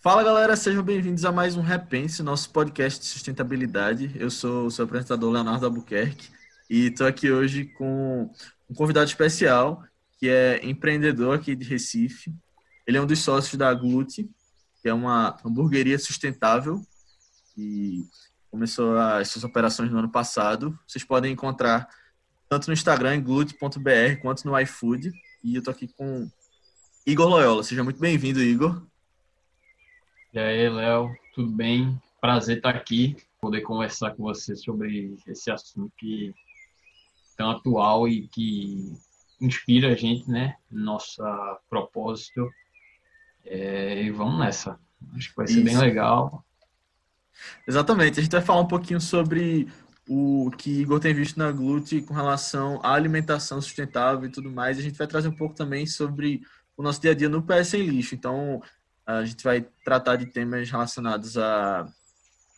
Fala galera, sejam bem-vindos a mais um Repense, nosso podcast de sustentabilidade. Eu sou o seu apresentador Leonardo Albuquerque e estou aqui hoje com um convidado especial que é empreendedor aqui de Recife. Ele é um dos sócios da Glute, que é uma hamburgueria sustentável e começou as suas operações no ano passado. Vocês podem encontrar tanto no Instagram, glute.br, quanto no iFood. E eu tô aqui com Igor Loyola. Seja muito bem-vindo, Igor. E aí, Léo, tudo bem? Prazer estar aqui, poder conversar com você sobre esse assunto que tão atual e que inspira a gente, né? Nosso propósito. É, e vamos nessa. Acho que vai ser Isso. bem legal. Exatamente. A gente vai falar um pouquinho sobre o que Igor tem visto na Glute com relação à alimentação sustentável e tudo mais. A gente vai trazer um pouco também sobre o nosso dia a dia no PS Sem Lixo. Então, a gente vai tratar de temas relacionados a,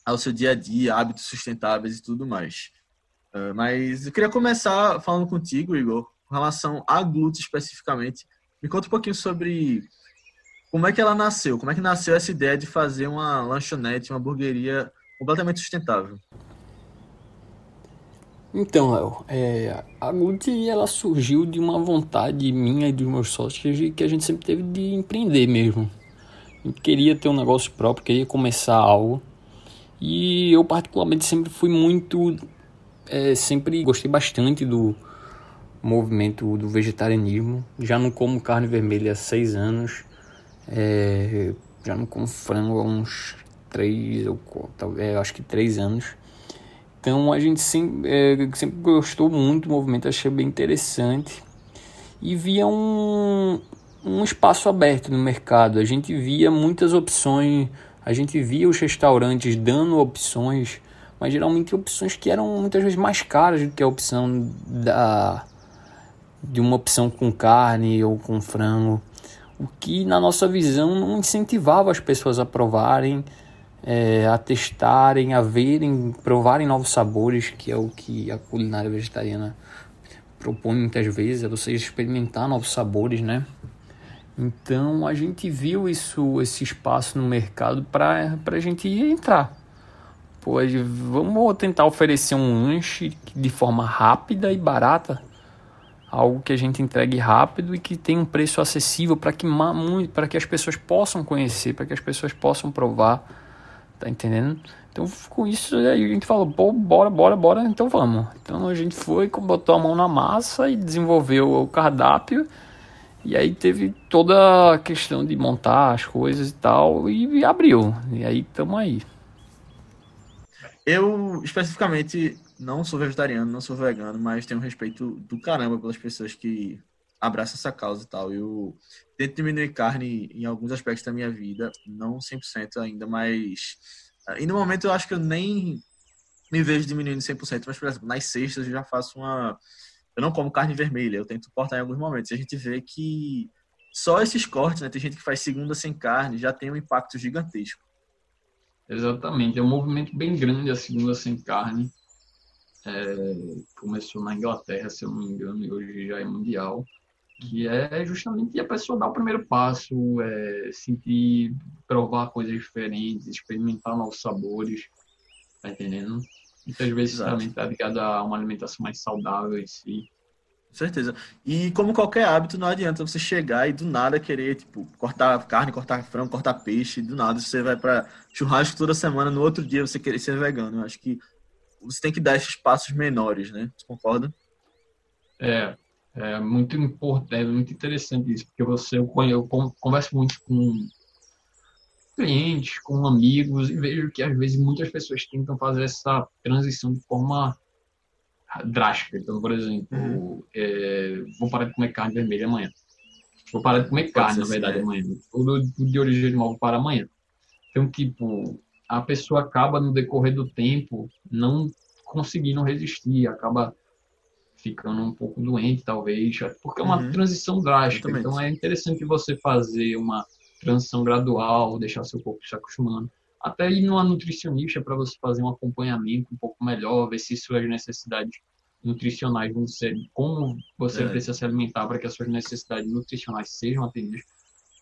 ao seu dia a dia, hábitos sustentáveis e tudo mais. Uh, mas eu queria começar falando contigo, Igor, com relação à glute especificamente. Me conta um pouquinho sobre como é que ela nasceu, como é que nasceu essa ideia de fazer uma lanchonete, uma hamburgueria completamente sustentável. Então, Léo, é, a Glute ela surgiu de uma vontade minha e dos meus sócios que a gente sempre teve de empreender mesmo queria ter um negócio próprio, queria começar algo. E eu particularmente sempre fui muito, é, sempre gostei bastante do movimento do vegetarianismo. Já não como carne vermelha há seis anos, é, já não como frango há uns três ou talvez acho que três anos. Então a gente sempre, é, sempre gostou muito do movimento, achei bem interessante e via um, um espaço aberto no mercado. A gente via muitas opções, a gente via os restaurantes dando opções, mas geralmente opções que eram muitas vezes mais caras do que a opção da de uma opção com carne ou com frango, o que na nossa visão não incentivava as pessoas a provarem, é, a testarem, a verem, provarem novos sabores, que é o que a culinária vegetariana propõe muitas vezes, é você experimentar novos sabores, né? Então a gente viu isso, esse espaço no mercado para a gente entrar. Pois vamos tentar oferecer um lanche de forma rápida e barata, algo que a gente entregue rápido e que tenha um preço acessível para que para que as pessoas possam conhecer, para que as pessoas possam provar, tá entendendo? Então com isso a gente falou, pô, bora, bora, bora, então vamos. Então a gente foi, botou a mão na massa e desenvolveu o cardápio e aí teve toda a questão de montar as coisas e tal, e, abriu. E aí estamos aí. Eu, especificamente, não sou vegetariano, não sou vegano, mas tenho respeito do caramba pelas pessoas que abraçam essa causa e tal. Eu tento diminuir carne em alguns aspectos da minha vida, não 100% ainda, mas... E no momento eu acho que eu nem me vejo diminuindo 100%, mas, por exemplo, nas sextas eu já faço uma eu não como carne vermelha, eu tento cortar em alguns momentos. A gente vê que só esses cortes, né? Tem gente que faz segunda sem carne, já tem um impacto gigantesco. Exatamente, é um movimento bem grande a segunda sem carne. É, começou na Inglaterra, se eu não me engano, e hoje já é mundial. Que é justamente a pessoa dar o primeiro passo, é, sentir, provar coisas diferentes, experimentar novos sabores, tá entendendo? Muitas vezes Exato. também está ligado a uma alimentação mais saudável em si. Com certeza. E como qualquer hábito, não adianta você chegar e do nada querer, tipo, cortar carne, cortar frango, cortar peixe, do nada você vai para churrasco toda semana, no outro dia você querer ser vegano. Eu acho que você tem que dar esses passos menores, né? Você concorda? É, é muito importante, é muito interessante isso, porque você, eu, eu converso muito com clientes, com amigos, e vejo que às vezes muitas pessoas tentam fazer essa transição de forma drástica. Então, por exemplo, uhum. é, vou parar de comer carne vermelha amanhã. Vou parar de comer carne, na verdade, é. amanhã. Tudo, de origem animal vou parar amanhã. Então, tipo, a pessoa acaba no decorrer do tempo não conseguindo resistir, acaba ficando um pouco doente, talvez, porque é uma uhum. transição drástica. Então, é interessante você fazer uma transição gradual, deixar seu corpo se acostumando. Até ir numa nutricionista para você fazer um acompanhamento um pouco melhor, ver se suas necessidades nutricionais vão ser, como você é. precisa se alimentar para que as suas necessidades nutricionais sejam atendidas.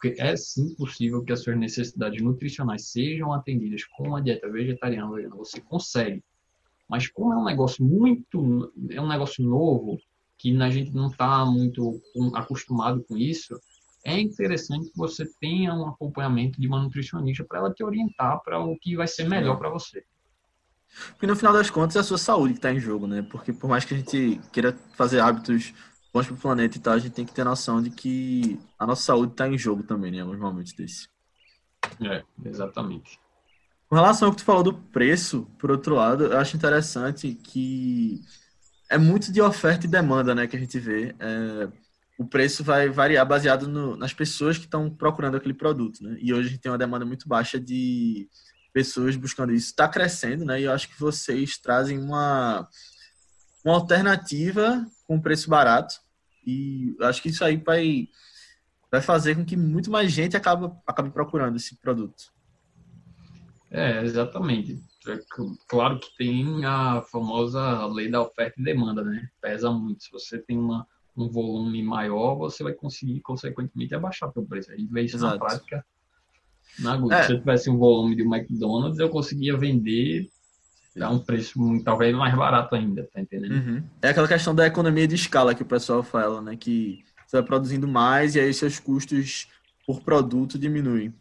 Porque é sim possível que as suas necessidades nutricionais sejam atendidas com uma dieta vegetariana vegana. Você consegue. Mas como é um negócio muito, é um negócio novo, que a gente não está muito acostumado com isso, é interessante que você tenha um acompanhamento de uma nutricionista para ela te orientar para o que vai ser melhor para você. Porque no final das contas é a sua saúde que está em jogo, né? Porque por mais que a gente queira fazer hábitos bons para o planeta e tal, a gente tem que ter noção de que a nossa saúde está em jogo também, né? Em alguns momentos desse. É, exatamente. Com relação ao que tu falou do preço, por outro lado, eu acho interessante que é muito de oferta e demanda, né, que a gente vê. É, o preço vai variar baseado no, nas pessoas que estão procurando aquele produto, né? E hoje a gente tem uma demanda muito baixa de pessoas buscando isso. Está crescendo, né? E eu acho que vocês trazem uma, uma alternativa com preço barato. E acho que isso aí vai, vai fazer com que muito mais gente acabe, acabe procurando esse produto. É, exatamente. É claro que tem a famosa lei da oferta e demanda, né? Pesa muito. Se você tem uma, um volume maior, você vai conseguir, consequentemente, abaixar o preço. A gente vê isso Exato. na prática. Na. É. Se eu tivesse um volume de um McDonald's, eu conseguia vender a um preço talvez mais barato ainda, tá entendendo? Uhum. É aquela questão da economia de escala que o pessoal fala, né? Que você vai produzindo mais e aí seus custos por produto diminuem,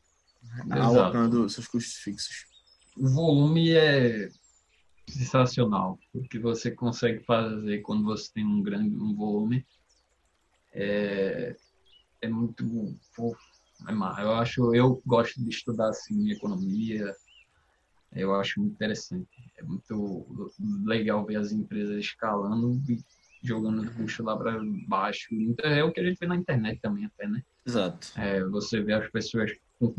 alocando seus custos fixos o volume é sensacional. O que você consegue fazer quando você tem um grande um volume é, é muito é eu acho eu gosto de estudar assim economia. Eu acho muito interessante. É muito legal ver as empresas escalando e jogando o custo lá para baixo. Então, é o que a gente vê na internet também até né? Exato. É, você vê as pessoas com,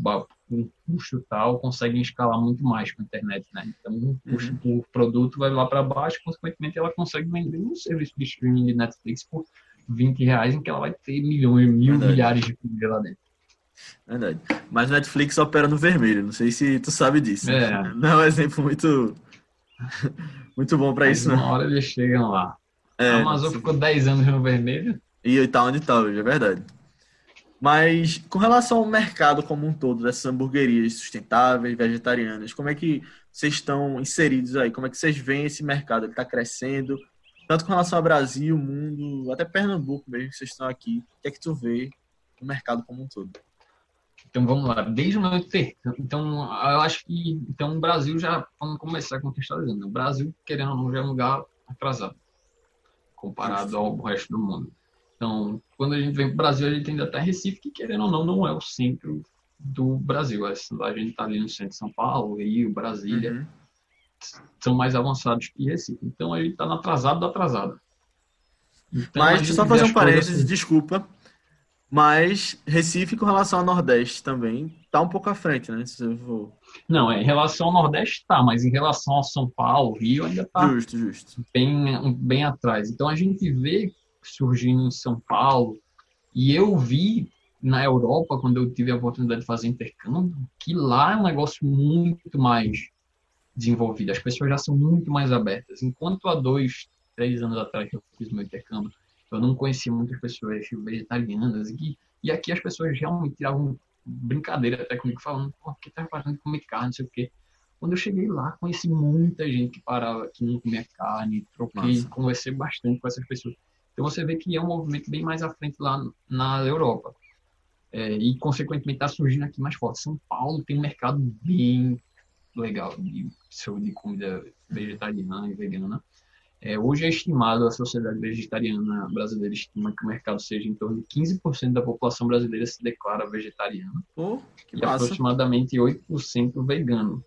com custo tal, conseguem escalar muito mais com a internet, né? Então, o custo uhum. do produto vai lá para baixo, consequentemente, ela consegue vender um serviço de streaming de Netflix por 20 reais, em que ela vai ter milhões, mil, Verdade. milhares de coisas lá dentro. Verdade. Mas Netflix opera no vermelho, não sei se tu sabe disso. É. Não é um exemplo muito, muito bom para isso, uma né? hora eles chegam lá. É, a Amazon ficou 10 anos no vermelho. E tá onde tá hoje, é verdade. Mas com relação ao mercado como um todo, dessas hamburguerias sustentáveis, vegetarianas, como é que vocês estão inseridos aí? Como é que vocês veem esse mercado? Ele está crescendo? Tanto com relação ao Brasil, mundo, até Pernambuco mesmo, que vocês estão aqui. O que é que tu vê no mercado como um todo? Então vamos lá, desde o meu intercâmbio. Então, eu acho que então, o Brasil já, vamos começar contextualizando. O Brasil, querendo ou não, já é um lugar atrasado comparado ao resto do mundo. Então, quando a gente vem para o Brasil, a gente ainda está em Recife, que querendo ou não, não é o centro do Brasil. A gente está ali no centro de São Paulo, Rio, Brasília, uhum. São mais avançados que Recife. Então, gente está no atrasado do atrasado. Então, mas, só fazer um parênteses, assim. desculpa. Mas Recife, com relação ao Nordeste também, está um pouco à frente, né? Se eu vou... Não, é, em relação ao Nordeste está, mas em relação ao São Paulo, Rio, ainda está justo, justo. Bem, bem atrás. Então a gente vê surgindo em São Paulo. E eu vi na Europa, quando eu tive a oportunidade de fazer intercâmbio, que lá é um negócio muito mais desenvolvido. As pessoas já são muito mais abertas. Enquanto há dois, três anos atrás que eu fiz meu intercâmbio, eu não conhecia muitas pessoas vegetarianas. E, e aqui as pessoas realmente tiravam brincadeira até comigo, falando, por que tá fazendo comer carne, não sei o quê. Quando eu cheguei lá, conheci muita gente que parava, que não comia carne, troquei, Nossa. conversei bastante com essas pessoas. Então você vê que é um movimento bem mais à frente lá na Europa. É, e, consequentemente, está surgindo aqui mais forte. São Paulo tem um mercado bem legal de, de comida vegetariana e vegana. É, hoje é estimado, a Sociedade Vegetariana Brasileira estima que o mercado seja em torno de 15% da população brasileira se declara vegetariana. Oh, e massa. aproximadamente 8% vegano.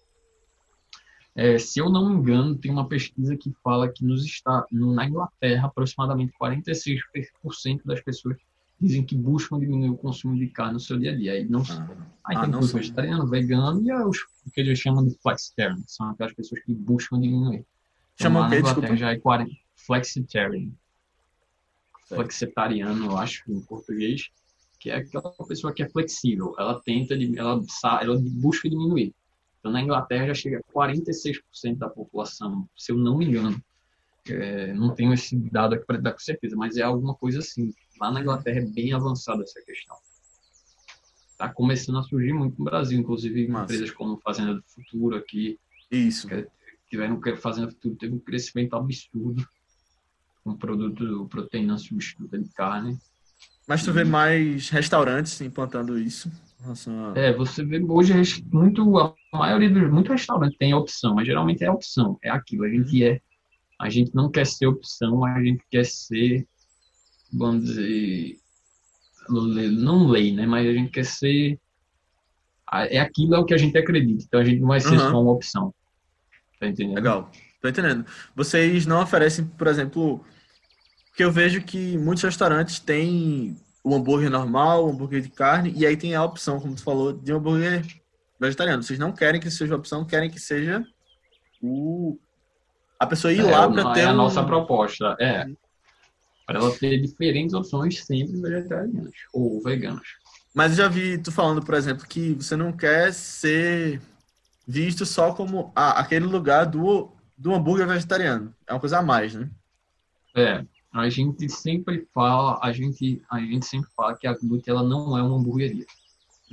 É, se eu não me engano, tem uma pesquisa que fala que nos está, na Inglaterra, aproximadamente 46% das pessoas dizem que buscam diminuir o consumo de carne no seu dia a dia. Aí, não, ah, aí tem ah, os vegetariano, vegano e os o que eles chamam de flexitarian, são aquelas pessoas que buscam diminuir. Então, Chama o quê? Desculpa. Já é 40, flexitarian. Flexitariano, eu acho, em português, que é aquela pessoa que é flexível. Ela tenta, ela, ela busca diminuir. Então, na Inglaterra já chega a 46% da população, se eu não me engano. É, não tenho esse dado aqui para dar com certeza, mas é alguma coisa assim. Lá na Inglaterra é bem avançada essa questão. está começando a surgir muito no Brasil, inclusive Massa. empresas como Fazenda do Futuro aqui. Isso. Que tiveram Fazenda do Futuro teve um crescimento absurdo um produto proteína substituta de carne. Mas tu vê mais restaurantes implantando isso? A... É, você vê hoje muito a maioria dos muitos restaurantes tem opção, mas geralmente é opção, é aquilo. A gente é, a gente não quer ser opção, a gente quer ser, vamos dizer, não lei, né? Mas a gente quer ser é aquilo é o que a gente acredita. Então a gente não vai ser uhum. só uma opção. Tá entendendo? Legal. Tô entendendo. Vocês não oferecem, por exemplo, porque eu vejo que muitos restaurantes têm o hambúrguer normal, o hambúrguer de carne, e aí tem a opção, como tu falou, de um hambúrguer vegetariano. Vocês não querem que seja opção, querem que seja o a pessoa ir é, lá para ter é a um... nossa proposta, é para ela ter diferentes opções sempre vegetarianas ou veganas. Mas eu já vi tu falando, por exemplo, que você não quer ser visto só como ah, aquele lugar do, do hambúrguer vegetariano. É uma coisa a mais, né? É, a gente sempre fala, a gente, a gente sempre fala que a Glut ela não é uma hamburgueria.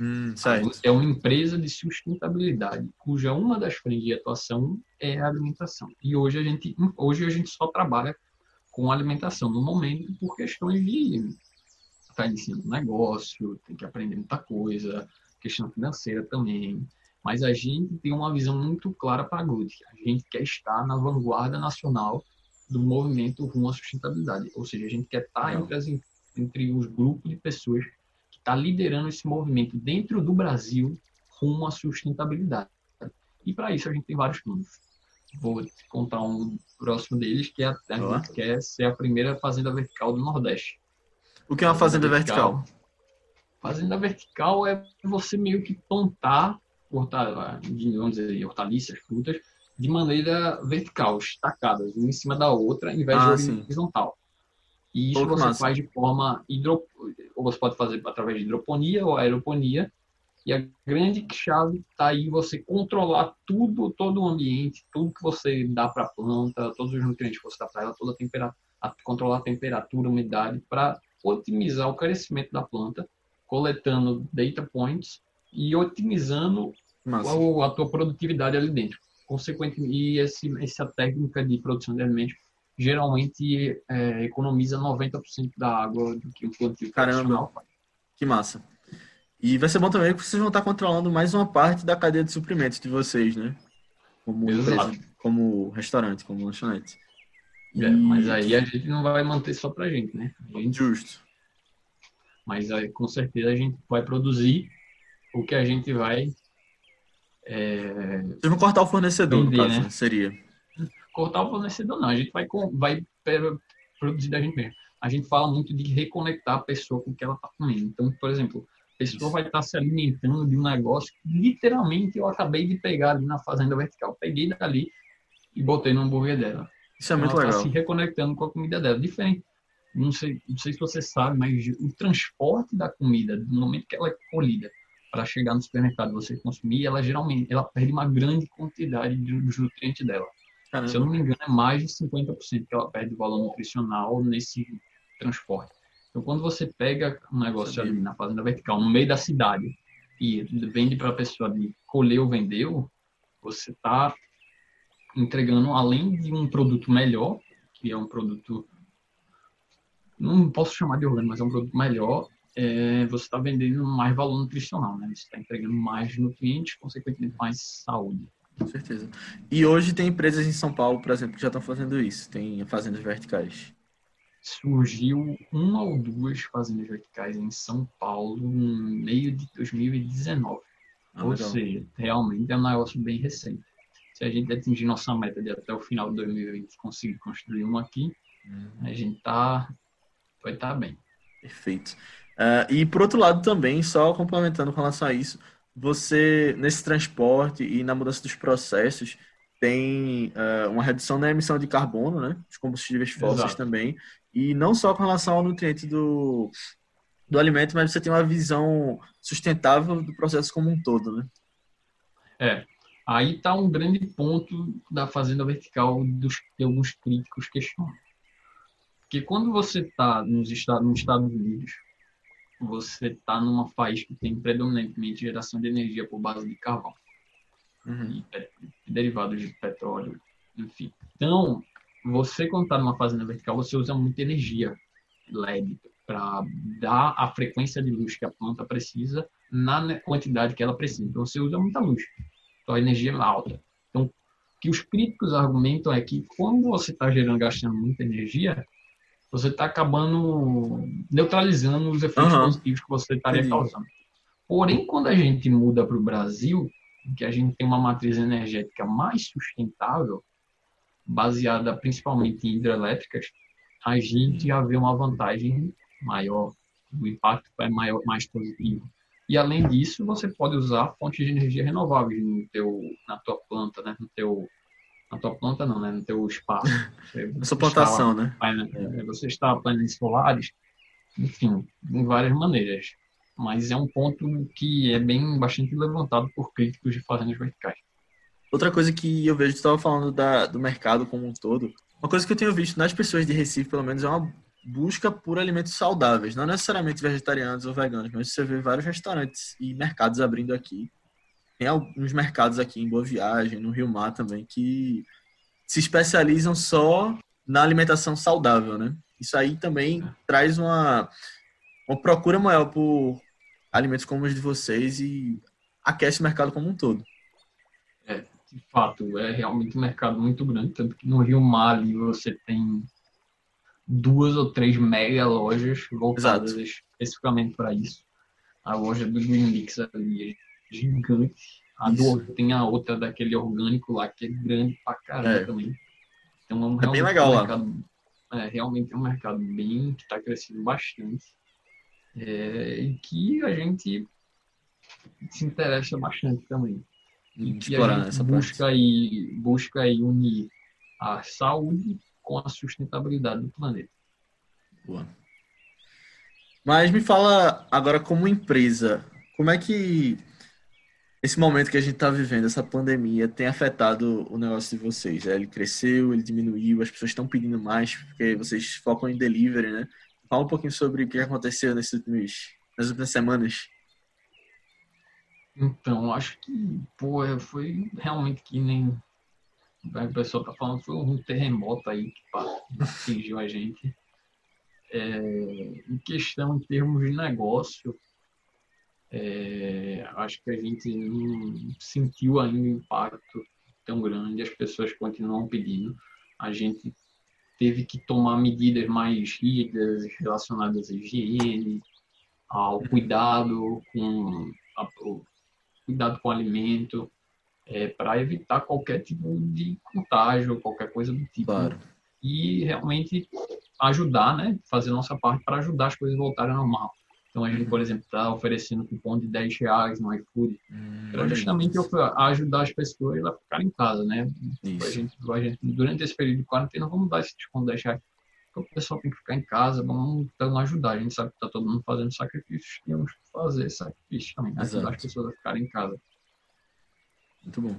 Hum, é uma empresa de sustentabilidade, cuja uma das frentes de atuação é a alimentação. E hoje a gente, hoje a gente só trabalha com alimentação no momento por questões de estar tá iniciando um negócio, tem que aprender muita coisa, questão financeira também. Mas a gente tem uma visão muito clara para a Glut. A gente quer estar na vanguarda nacional do movimento rumo à sustentabilidade. Ou seja, a gente quer estar entre, as, entre os grupos de pessoas que está liderando esse movimento dentro do Brasil rumo à sustentabilidade. E para isso a gente tem vários planos. Vou te contar um próximo deles, que é a, a gente quer ser a primeira fazenda vertical do Nordeste. O que é uma fazenda, fazenda vertical? vertical? Fazenda vertical é você meio que plantar vamos dizer, hortaliças, frutas, de maneira vertical, estacadas, uma em cima da outra, em vez ah, de horizontal. E isso você massa. faz de forma hidro... ou você pode fazer através de hidroponia ou aeroponia. E a grande chave está aí você controlar tudo, todo o ambiente, tudo que você dá para a planta, todos os nutrientes que você dá para ela, toda a temperatura, controlar a temperatura, a umidade, para otimizar o crescimento da planta, coletando data points e otimizando a, a tua produtividade ali dentro consequentemente, e esse, essa técnica de produção de alimentos geralmente é, economiza 90% da água do que o plantio Caramba, faz. Que massa. E vai ser bom também que vocês vão estar controlando mais uma parte da cadeia de suprimentos de vocês, né? Como empresa, como restaurante, como lanchonete. É, mas aí a gente não vai manter só pra gente, né? Gente... Justo. Mas aí, com certeza a gente vai produzir o que a gente vai é... Vocês vão cortar o fornecedor, Vender, caso, né? seria. Cortar o fornecedor não, a gente vai, vai produzir da gente mesmo. A gente fala muito de reconectar a pessoa com o que ela está comendo. Então, por exemplo, a pessoa vai estar tá se alimentando de um negócio que literalmente eu acabei de pegar ali na fazenda vertical. Peguei dali e botei no hambúrguer dela. Isso é muito ela tá legal. Está se reconectando com a comida dela. Diferente. Não sei, não sei se você sabe, mas o transporte da comida, no momento que ela é colhida para chegar no supermercado você consumir, ela geralmente ela perde uma grande quantidade dos nutrientes dela. Caramba. Se eu não me engano, é mais de 50% que ela perde de valor nutricional nesse transporte. Então, quando você pega um negócio ali na fazenda vertical, no meio da cidade, e vende para a pessoa de colher ou vendeu, você está entregando, além de um produto melhor, que é um produto, não posso chamar de orgânico, mas é um produto melhor, é, você está vendendo mais valor nutricional, né? Você está entregando mais nutrientes, consequentemente mais saúde. Com certeza. E hoje tem empresas em São Paulo, por exemplo, que já estão fazendo isso. Tem fazendas verticais. Surgiu uma ou duas fazendas verticais em São Paulo no meio de 2019. Ah, ou legal. seja, realmente é um negócio bem recente. Se a gente atingir nossa meta de até o final de 2020 conseguir construir uma aqui, uhum. a gente tá, vai estar tá bem. Perfeito. Uh, e por outro lado também, só complementando com relação a isso, você nesse transporte e na mudança dos processos tem uh, uma redução na emissão de carbono, né? Os combustíveis fósseis Exato. também. E não só com relação ao nutriente do, do alimento, mas você tem uma visão sustentável do processo como um todo, né? É. Aí está um grande ponto da fazenda vertical dos que alguns críticos questionam. Porque quando você está nos Estados, nos Estados Unidos, você está numa faixa que tem predominantemente geração de energia por base de carvão uhum. e, derivados de petróleo, enfim. Então, você quando está numa fazenda vertical, você usa muita energia LED para dar a frequência de luz que a planta precisa na quantidade que ela precisa. Então, você usa muita luz, então a energia é alta. Então, o que os críticos argumentam é que quando você está gerando, gastando muita energia, você está acabando neutralizando os efeitos uhum. positivos que você estaria causando. Porém, quando a gente muda para o Brasil, que a gente tem uma matriz energética mais sustentável, baseada principalmente em hidrelétricas, a gente já vê uma vantagem maior, o impacto é maior, mais positivo. E além disso, você pode usar fontes de energia renováveis no teu, na tua planta, né? no teu na tua planta não, né? No teu espaço. Na sua plantação, né? Você está painéis solares, enfim, em várias maneiras. Mas é um ponto que é bem bastante levantado por críticos de fazendas verticais. Outra coisa que eu vejo, estava falando da, do mercado como um todo, uma coisa que eu tenho visto nas pessoas de Recife, pelo menos, é uma busca por alimentos saudáveis, não necessariamente vegetarianos ou veganos, mas você vê vários restaurantes e mercados abrindo aqui tem alguns mercados aqui em Boa Viagem, no Rio Mar também, que se especializam só na alimentação saudável, né? Isso aí também é. traz uma, uma procura maior por alimentos como os de vocês e aquece o mercado como um todo. É, de fato, é realmente um mercado muito grande, tanto que no Rio Mar ali você tem duas ou três mega lojas voltadas Exato. especificamente para isso. A loja do Green Mix ali gigante. A do, tem a outra daquele orgânico lá, que é grande pra caramba é. também. Então, é, é bem legal um lá. Mercado, é, realmente é um mercado bem que está crescendo bastante. É, e que a gente se interessa bastante também. E que a gente busca aí, busca aí unir a saúde com a sustentabilidade do planeta. Boa. Mas me fala agora como empresa, como é que esse momento que a gente está vivendo, essa pandemia, tem afetado o negócio de vocês? Né? Ele cresceu, ele diminuiu, as pessoas estão pedindo mais, porque vocês focam em delivery, né? Fala um pouquinho sobre o que aconteceu nesses últimos, nas últimas semanas. Então, acho que, pô, foi realmente que nem o pessoal tá falando, foi um terremoto aí que atingiu a gente. É, em questão, em termos de negócio, é, acho que a gente não sentiu ainda um impacto tão grande, as pessoas continuam pedindo. A gente teve que tomar medidas mais rígidas relacionadas à higiene, ao cuidado com a, o cuidado com o alimento, é, para evitar qualquer tipo de contágio, qualquer coisa do tipo. Claro. E realmente ajudar, né? Fazer nossa parte para ajudar as coisas a voltarem ao normal. Então a gente, por exemplo, está oferecendo cupom de 10 reais no iFood hum, para justamente ajudar as pessoas a ficarem em casa, né? A gente, a gente, durante esse período de quarentena, vamos dar esse desconto de 10 reais. Então, o pessoal tem que ficar em casa, vamos então, ajudar. A gente sabe que está todo mundo fazendo sacrifícios, temos que fazer sacrifícios também, ajudar as pessoas a ficarem em casa. Muito bom.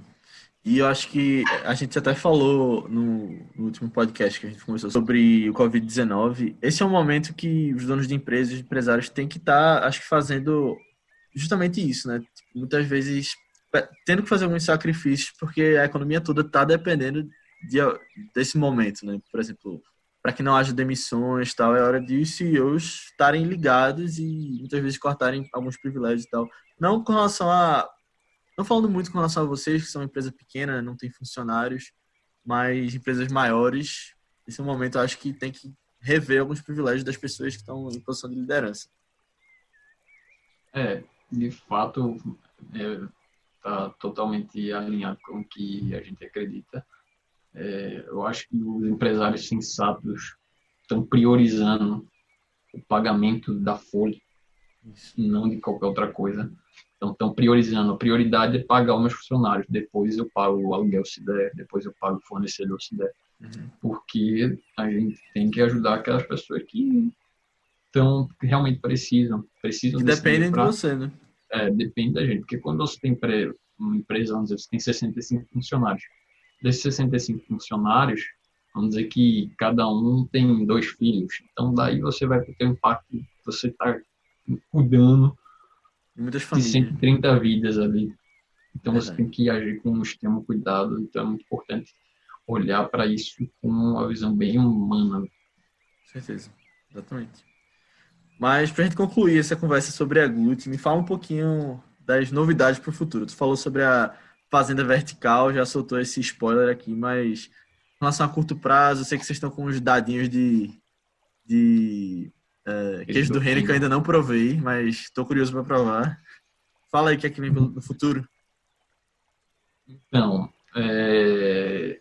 E eu acho que a gente até falou no, no último podcast que a gente conversou sobre o Covid-19. Esse é um momento que os donos de empresas, empresários, têm que estar, tá, acho que, fazendo justamente isso, né? Tipo, muitas vezes tendo que fazer alguns sacrifícios, porque a economia toda está dependendo de, desse momento, né? Por exemplo, para que não haja demissões tal, é hora de os CEOs estarem ligados e muitas vezes cortarem alguns privilégios e tal. Não com relação a não falando muito com relação a vocês, que são uma empresa pequena, não tem funcionários, mas empresas maiores, nesse momento eu acho que tem que rever alguns privilégios das pessoas que estão em posição de liderança. É, de fato, está é, totalmente alinhado com o que a gente acredita. É, eu acho que os empresários sensatos estão priorizando o pagamento da folha, Isso. não de qualquer outra coisa. Então, estão priorizando. A prioridade é pagar os meus funcionários. Depois eu pago o aluguel se der. Depois eu pago o fornecedor se der. Uhum. Porque a gente tem que ajudar aquelas pessoas que estão que realmente precisam. precisam que dependem pra, de você, né? É, depende da gente. Porque quando você tem uma empresa, vamos dizer, você tem 65 funcionários. Desses 65 funcionários, vamos dizer que cada um tem dois filhos. Então, daí você vai ter um impacto. Você está cuidando Muitas de famílias. 130 vidas ali. Então você Verdade. tem que agir com um extremo cuidado. Então é muito importante olhar para isso com uma visão bem humana. Com certeza, exatamente. Mas para a gente concluir essa conversa sobre a Glut, me fala um pouquinho das novidades para o futuro. Tu falou sobre a Fazenda Vertical, já soltou esse spoiler aqui, mas em relação a curto prazo, eu sei que vocês estão com uns dadinhos de, de é, queijo do reino que eu ainda não provei, mas estou curioso para provar. Fala aí o que é que vem no futuro. Então, é,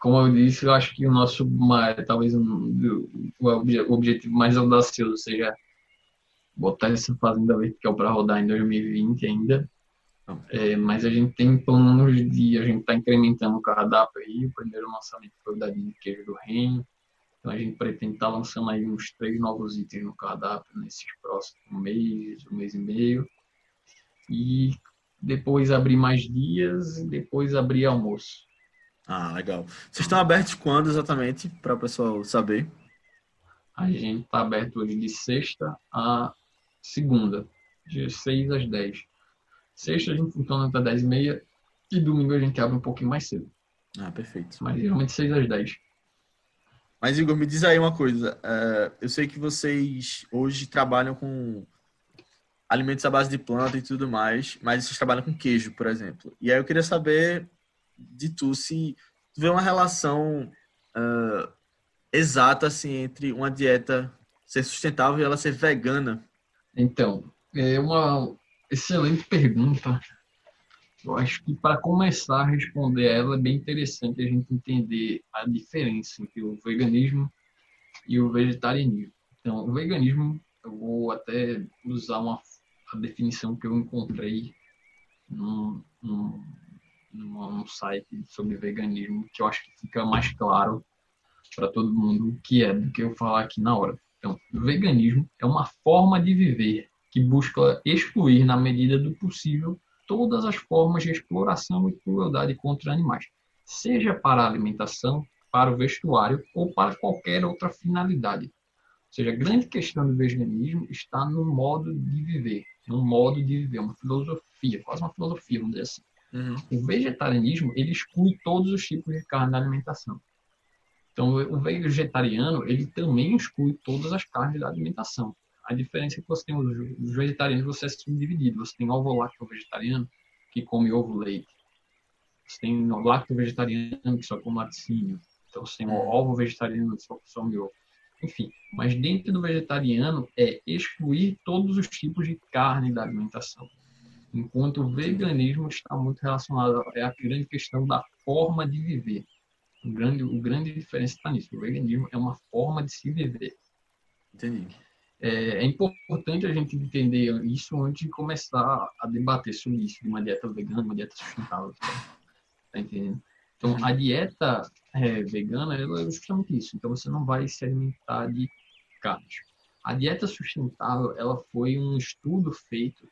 como eu disse, eu acho que o nosso, talvez um, o, obje- o objetivo mais audacioso seja botar essa fazenda vertical para rodar em 2020 ainda. É, mas a gente tem planos de, a gente está incrementando o cardápio aí, o primeiro lançamento foi o da de queijo do reino, então a gente pretende estar lançando aí uns três novos itens no cardápio nesses próximos meses, um mês e meio, e depois abrir mais dias e depois abrir almoço. Ah, legal. Vocês estão abertos quando exatamente, para o pessoal saber? A gente está aberto hoje de sexta a segunda, de 6 às 10. Sexta a gente funciona até 10 e meia e domingo a gente abre um pouquinho mais cedo, Ah, perfeito. mas geralmente 6 às 10. Mas, Igor, me diz aí uma coisa. É, eu sei que vocês hoje trabalham com alimentos à base de planta e tudo mais, mas vocês trabalham com queijo, por exemplo. E aí eu queria saber de tu se tu vê uma relação ah, exata assim entre uma dieta ser sustentável e ela ser vegana. Então, é uma excelente pergunta. Eu acho que para começar a responder ela é bem interessante a gente entender a diferença entre o veganismo e o vegetarianismo. Então, o veganismo, eu vou até usar uma a definição que eu encontrei num, num, num site sobre veganismo, que eu acho que fica mais claro para todo mundo o que é do que eu falar aqui na hora. Então, o veganismo é uma forma de viver que busca excluir, na medida do possível, todas as formas de exploração e crueldade contra animais, seja para a alimentação, para o vestuário ou para qualquer outra finalidade. Ou seja, a grande questão do veganismo está no modo de viver, no modo de viver, uma filosofia, quase uma filosofia, vamos dizer assim. O vegetarianismo, ele exclui todos os tipos de carne da alimentação. Então, o vegetariano, ele também exclui todas as carnes da alimentação. A diferença é que você tem os, os vegetarianos, você é subdividido. Você tem ovo lacto vegetariano, que come ovo leite. Você tem o lacto vegetariano, que só come laticínio. Então, você tem o ovo vegetariano, que só consome ovo. Enfim, mas dentro do vegetariano é excluir todos os tipos de carne da alimentação. Enquanto o veganismo está muito relacionado é a grande questão da forma de viver. O grande, o grande diferença está nisso. O veganismo é uma forma de se viver. Entendi. É, é importante a gente entender isso antes de começar a debater sobre isso, de uma dieta vegana, uma dieta sustentável. Tá entendendo? Então, a dieta é, vegana ela é justamente isso. Então, você não vai se alimentar de carnes. A dieta sustentável ela foi um estudo feito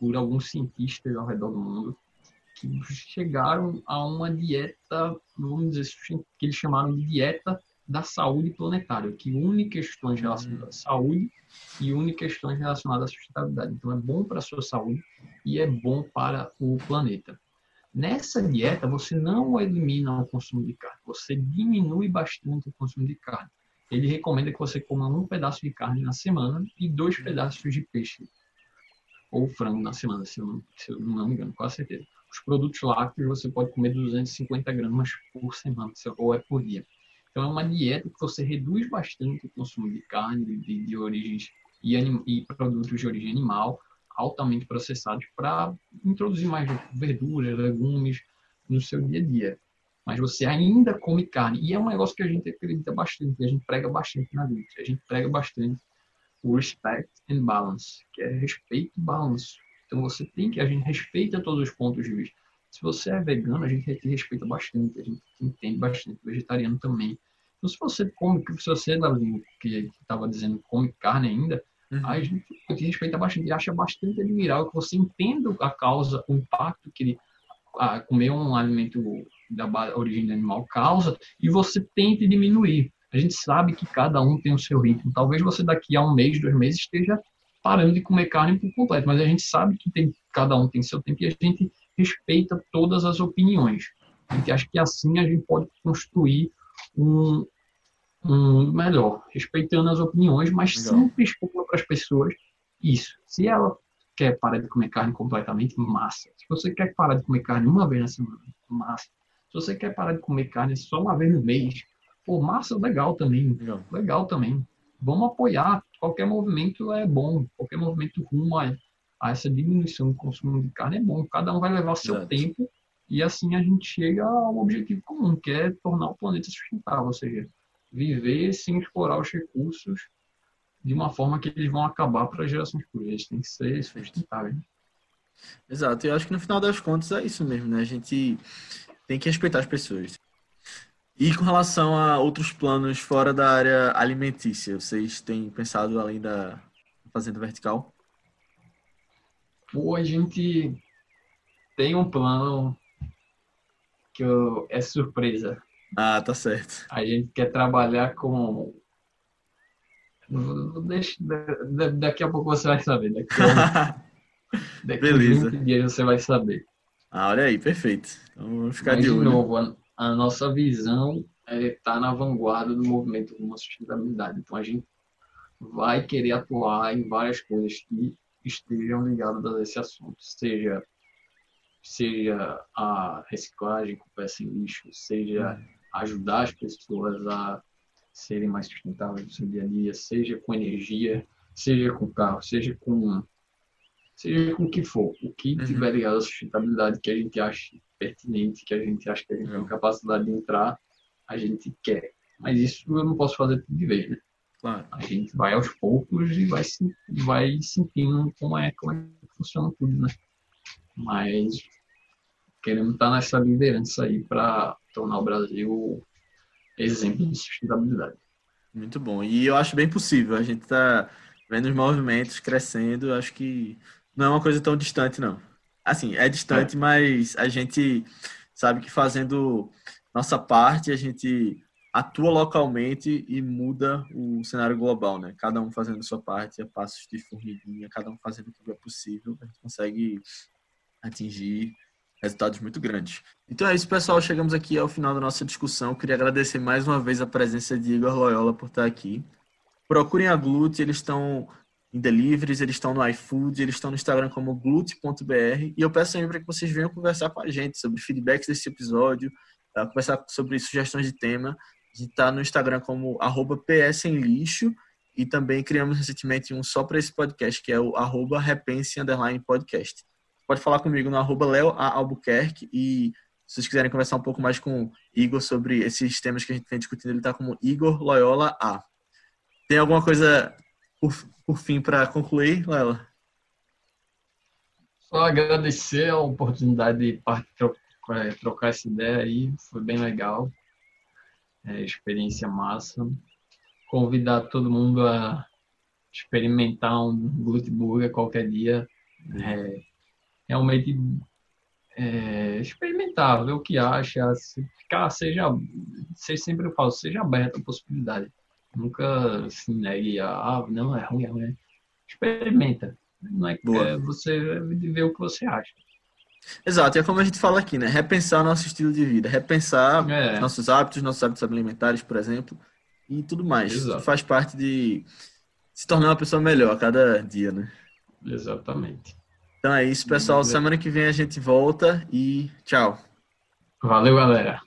por alguns cientistas ao redor do mundo que chegaram a uma dieta, vamos dizer, que eles chamaram de dieta da saúde planetária, que une questões relacionadas à saúde e une questões relacionadas à sustentabilidade. Então, é bom para a sua saúde e é bom para o planeta. Nessa dieta, você não elimina o consumo de carne, você diminui bastante o consumo de carne. Ele recomenda que você coma um pedaço de carne na semana e dois pedaços de peixe ou frango na semana, se eu não, se eu não me engano, com certeza. Os produtos lácteos você pode comer 250 gramas por semana, ou é por dia. Então é uma dieta que você reduz bastante o consumo de carne, de, de origens e, anim, e produtos de origem animal, altamente processados, para introduzir mais verduras, legumes no seu dia a dia. Mas você ainda come carne. E é um negócio que a gente acredita bastante, a gente prega bastante na vida. A gente prega bastante o respect and balance, que é respeito e balanço. Então você tem que, a gente respeita todos os pontos de vista. Se você é vegano, a gente te respeita bastante, a gente entende bastante, vegetariano também. Então se você come, se você, Davi, que estava dizendo, come carne ainda, uhum. a gente te respeita bastante e acha bastante admirável que você entenda a causa, o impacto que ele, a, comer um alimento da origem animal causa e você tente diminuir. A gente sabe que cada um tem o seu ritmo. Talvez você daqui a um mês, dois meses esteja parando de comer carne por completo, mas a gente sabe que tem, cada um tem seu tempo e a gente respeita todas as opiniões. A gente acha que assim a gente pode construir um, um melhor, respeitando as opiniões, mas Legal. sempre expondo para as pessoas isso. Se ela quer parar de comer carne completamente, massa. Se você quer parar de comer carne uma vez na semana, massa. Se você quer parar de comer carne só uma vez no mês, pô, massa, legal também. Legal, legal também. Vamos apoiar. Qualquer movimento é bom. Qualquer movimento rumo a, a essa diminuição do consumo de carne é bom. Cada um vai levar seu Exato. tempo e assim a gente chega ao objetivo comum, que é tornar o planeta sustentável, ou seja, viver sem explorar os recursos de uma forma que eles vão acabar para gerações futuras. Tem que ser sustentável. Exato, eu acho que no final das contas é isso mesmo, né? A gente tem que respeitar as pessoas. E com relação a outros planos fora da área alimentícia, vocês têm pensado além da fazenda vertical? Pô, a gente tem um plano que eu, é surpresa. Ah, tá certo. A gente quer trabalhar com Deixa, daqui a pouco você vai saber. Daqui a, daqui Beleza. a 20 dias você vai saber. Ah, olha aí, perfeito. Então vamos ficar Mas, de olho. De novo, a, a nossa visão é estar na vanguarda do movimento de uma sustentabilidade. Então a gente vai querer atuar em várias coisas que estejam ligadas a esse assunto, seja seja a reciclagem com peça em lixo, seja ajudar as pessoas a serem mais sustentáveis no seu dia a dia, seja com energia, seja com carro, seja com seja com o que for, o que uhum. tiver ligado à sustentabilidade que a gente acha pertinente, que a gente acha que a gente tem capacidade de entrar, a gente quer. Mas isso eu não posso fazer tudo de vez, né? Claro. A gente vai aos poucos e vai, vai sentindo como é, como é que funciona tudo, né? Mas queremos estar nessa liderança aí para tornar o Brasil exemplo de sustentabilidade. Muito bom. E eu acho bem possível. A gente está vendo os movimentos crescendo. Acho que não é uma coisa tão distante, não. Assim, é distante, é. mas a gente sabe que fazendo nossa parte, a gente atua localmente e muda o cenário global, né? Cada um fazendo sua parte, a passos de formiguinha, cada um fazendo o que é possível, a gente consegue atingir resultados muito grandes. Então é isso, pessoal. Chegamos aqui ao final da nossa discussão. Queria agradecer mais uma vez a presença de Igor Loyola por estar aqui. Procurem a Glute, eles estão em deliveries, eles estão no iFood, eles estão no Instagram como glute.br. E eu peço sempre que vocês venham conversar com a gente sobre feedbacks desse episódio, tá? conversar sobre sugestões de tema. Está no Instagram como arroba PS em lixo e também criamos recentemente um só para esse podcast, que é o arroba repense podcast pode falar comigo no arroba Albuquerque e se vocês quiserem conversar um pouco mais com Igor sobre esses temas que a gente vem discutindo, ele está como Igor Loyola A. Tem alguma coisa por, por fim para concluir, Lela? Só agradecer a oportunidade de é, trocar essa ideia aí, foi bem legal. É, experiência massa. Convidar todo mundo a experimentar um glute burger qualquer dia. É, realmente é, experimentar, ver o que acha, se ficar, seja, seja sempre eu falo, seja aberto a possibilidade. Nunca se negue a, ah, não, é ruim, é ruim. Experimenta. Não é, é você ver o que você acha. Exato, é como a gente fala aqui, né? Repensar nosso estilo de vida, repensar é. nossos hábitos, nossos hábitos alimentares, por exemplo, e tudo mais. Exato. Isso faz parte de se tornar uma pessoa melhor a cada dia, né? Exatamente. Então é isso, pessoal. Semana que vem a gente volta e tchau. Valeu, galera.